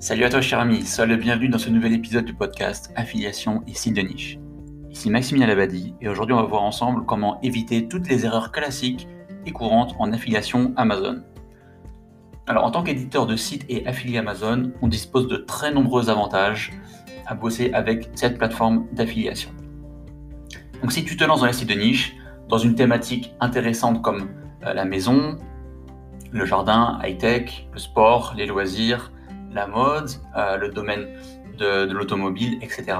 Salut à toi cher ami, sois le bienvenu dans ce nouvel épisode du podcast Affiliation et site de niche. Ici Maximilien Labadie et aujourd'hui on va voir ensemble comment éviter toutes les erreurs classiques et courantes en affiliation Amazon. Alors en tant qu'éditeur de site et affilié Amazon, on dispose de très nombreux avantages à bosser avec cette plateforme d'affiliation. Donc si tu te lances dans les sites de niche, dans une thématique intéressante comme euh, la maison, le jardin, high-tech, le sport, les loisirs, la mode, euh, le domaine de, l'automobile, etc.,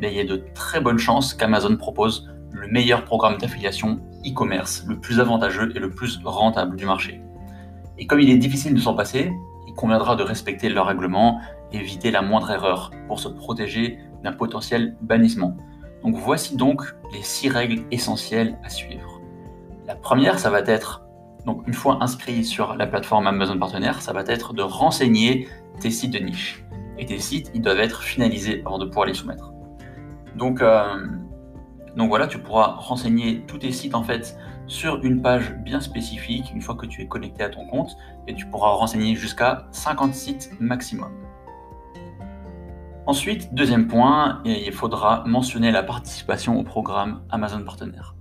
mais il y a de très bonnes chances qu'Amazon propose le meilleur programme d'affiliation e-commerce, le plus avantageux et le plus rentable du marché. Et comme il est difficile de s'en passer, il conviendra de respecter leur règlement et éviter la moindre erreur pour se protéger d'un potentiel bannissement. Donc voici donc les six règles essentielles à suivre. La première, ça va être, donc une fois inscrit sur la plateforme Amazon Partenaire, ça va être de renseigner tes sites de niche. Et tes sites, ils doivent être finalisés avant de pouvoir les soumettre. Donc, euh, donc voilà, tu pourras renseigner tous tes sites en fait sur une page bien spécifique une fois que tu es connecté à ton compte et tu pourras renseigner jusqu'à 50 sites maximum. Ensuite, deuxième point, il faudra mentionner la participation au programme Amazon Partenaire.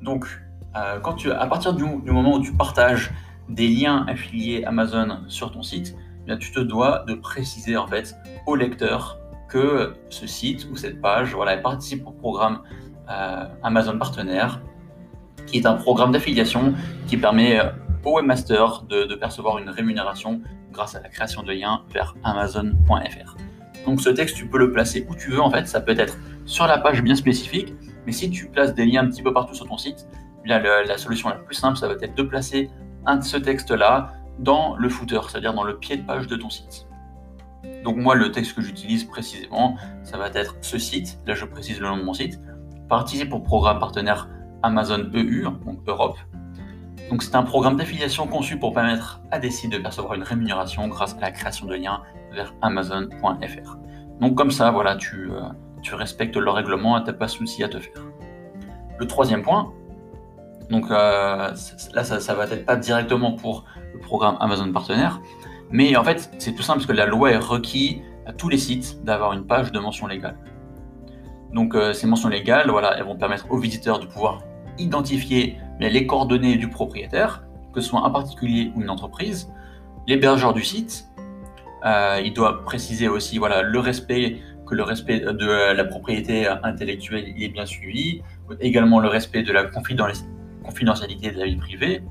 Donc, euh, quand tu, à partir du, moment où tu partages des liens affiliés Amazon sur ton site, eh tu te dois de préciser en fait au lecteur que ce site ou cette page voilà, participe au programme euh, Amazon Partenaire, qui est un programme d'affiliation qui permet euh, au webmaster de, de, percevoir une rémunération grâce à la création de liens vers amazon.fr. Donc ce texte, tu peux le placer où tu veux en fait, ça peut être sur la page bien spécifique, mais si tu places des liens un petit peu partout sur ton site, la solution la plus simple, ça va être de placer un de ce texte-là dans le footer, c'est-à-dire dans le pied de page de ton site. Donc moi, le texte que j'utilise précisément, ça va être ce site, là je précise le nom de mon site, participe au programme partenaire Amazon EU, donc Europe. Donc c'est un programme d'affiliation conçu pour permettre à des sites de percevoir une rémunération grâce à la création de liens vers amazon.fr. Donc comme ça, voilà, tu, euh, tu respectes le règlement et tu n'as pas souci à te faire. Le troisième point, donc euh, là, ça, ne va être pas directement pour le programme Amazon partenaire, mais en fait, c'est tout simple parce que la loi est requise à tous les sites d'avoir une page de mention légale. Donc euh, ces mentions légales, voilà, elles vont permettre aux visiteurs de pouvoir identifier les coordonnées du propriétaire, que ce soit un particulier ou une entreprise, l'hébergeur du site. Euh, il doit préciser aussi voilà, le respect, que le respect de la propriété intellectuelle est bien suivi, également le respect de la confidentialité confidentialité de la vie privée.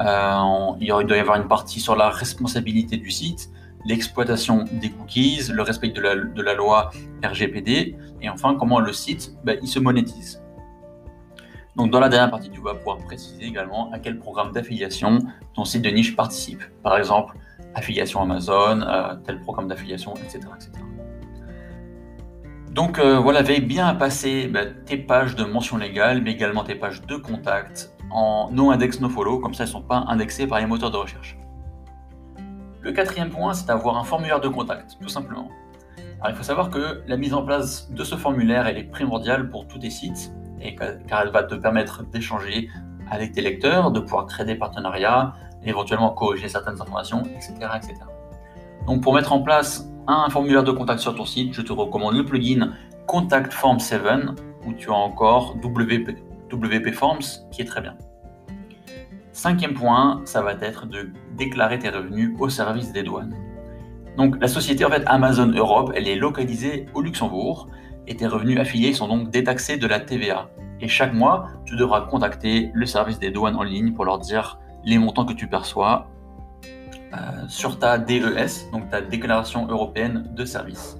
Euh, il, doit y avoir une partie sur la responsabilité du site, l'exploitation des cookies, le respect de la, loi RGPD, et enfin comment le site ben, il se monétise. Donc dans la dernière partie, tu vas pouvoir préciser également à quel programme d'affiliation ton site de niche participe. Par exemple, affiliation Amazon, euh, tel programme d'affiliation, etc., etc. Donc euh, voilà, veille bien à passer bah, tes pages de mention légale, mais également tes pages de contact en no index, no follow, comme ça elles ne sont pas indexées par les moteurs de recherche. Le quatrième point, c'est d'avoir un formulaire de contact, tout simplement. Alors il faut savoir que la mise en place de ce formulaire, elle est primordiale pour tous tes sites, car elle va te permettre d'échanger avec tes lecteurs, de pouvoir créer des partenariats, éventuellement corriger certaines informations, etc. etc. Donc pour mettre en place un formulaire de contact sur ton site, je te recommande le plugin Contact Form 7 où tu as encore WP, Forms qui est très bien. Cinquième point, ça va être de déclarer tes revenus au service des douanes. Donc la société en fait Amazon Europe, elle est localisée au Luxembourg et tes revenus affiliés sont donc détaxés de la TVA. Et chaque mois, tu devras contacter le service des douanes en ligne pour leur dire les montants que tu perçois sur ta DES, donc ta déclaration européenne de service.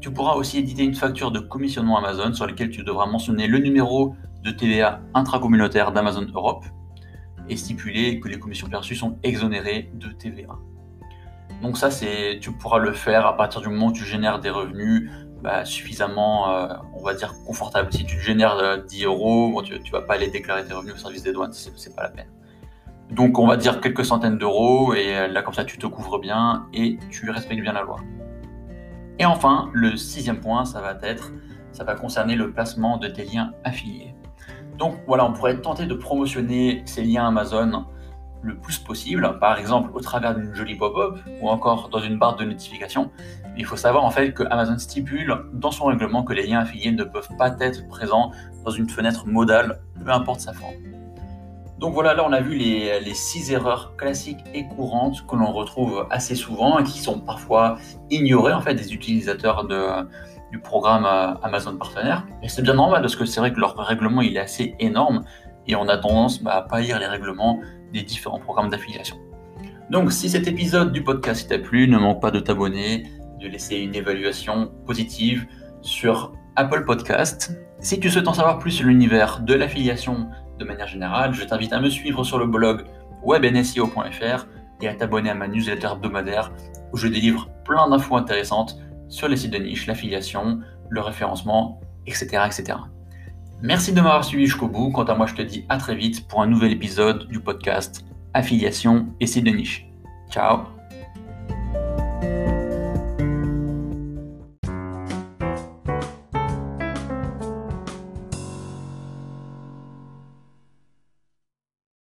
Tu pourras aussi éditer une facture de commissionnement Amazon sur laquelle tu devras mentionner le numéro de TVA intracommunautaire d'Amazon Europe et stipuler que les commissions perçues sont exonérées de TVA. Donc ça, c'est, tu pourras le faire à partir du moment où tu génères des revenus bah, suffisamment, euh, on va dire, confortables. Si tu génères 10 euh, euros, tu ne vas pas aller déclarer tes revenus au service des douanes, c'est pas la peine. Donc on va dire quelques centaines d'euros et euh, là comme ça tu te couvres bien et tu respectes bien la loi. Et enfin, le sixième point, ça va être, ça va concerner le placement de tes liens affiliés. Donc voilà, on pourrait tenter de promotionner ces liens Amazon le plus possible, par exemple au travers d'une jolie pop-up ou encore dans une barre de notification. Il faut savoir en fait que Amazon stipule dans son règlement que les liens affiliés ne peuvent pas être présents dans une fenêtre modale, peu importe sa forme. Donc voilà, là on a vu les, six erreurs classiques et courantes que l'on retrouve assez souvent et qui sont parfois ignorées en fait des utilisateurs du programme euh, Amazon partenaire. Et c'est bien normal parce que c'est vrai que leur règlement il est assez énorme et on a tendance bah, à pas lire les règlements des différents programmes d'affiliation. Donc si cet épisode du podcast t'a plu, ne manque pas de t'abonner, de laisser une évaluation positive sur Apple Podcast. Si tu souhaites en savoir plus sur l'univers de l'affiliation de manière générale, je t'invite à me suivre sur le blog webnsio.fr et à t'abonner à ma newsletter hebdomadaire où je délivre plein d'infos intéressantes sur les sites de niche, l'affiliation, le référencement, etc., etc. Merci de m'avoir suivi jusqu'au bout. Quant à moi, je te dis à très vite pour un nouvel épisode du podcast Affiliation et sites de niche. Ciao